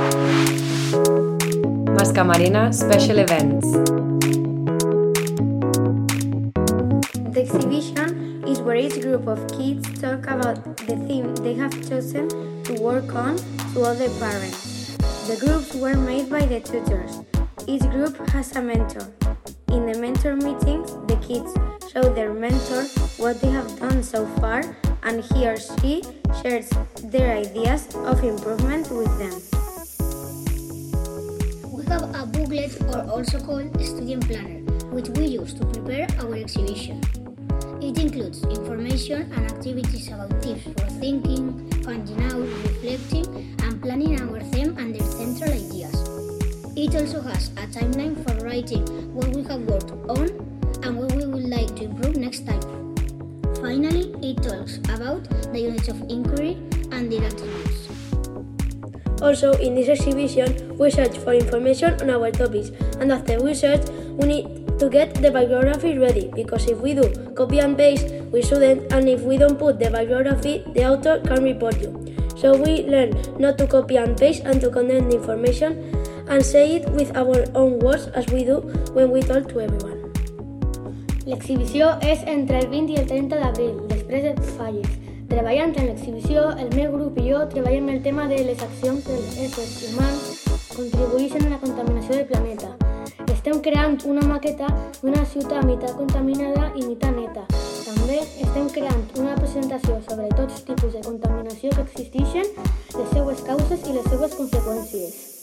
Mas Camarena Special Events. The exhibition is where each group of kids talk about the theme they have chosen to work on to all the parents. The groups were made by the tutors. Each group has a mentor. In the mentor meetings, the kids show their mentor what they have done so far and he or she shares their ideas of improvement with them. A booklet or also called student planner, which we use to prepare our exhibition. It includes information and activities about tips for thinking, finding out, reflecting, and planning our theme and their central ideas. It also has a timeline for writing what we have worked on and what we would like to improve next time. Finally, it talks about the units of inquiry and attributes. Also, in this exhibition, we search for information on our topics, and after we search, we need to get the bibliography ready because if we do copy and paste, we shouldn't, and if we don't put the bibliography, the author can report you. So we learn not to copy and paste and to condense information and say it with our own words as we do when we talk to everyone. L'exhibició és entre el 20 i el 30 d'abril, després de falles. Treballant en l'exhibició, el meu grup i jo treballem el tema de les accions dels éssers humans contribueixen a la contaminació del planeta. Estem creant una maqueta d'una ciutat mitat contaminada i mitat neta. També estem creant una presentació sobre tots tipus de contaminació que existeixen, les seues causes i les seues conseqüències.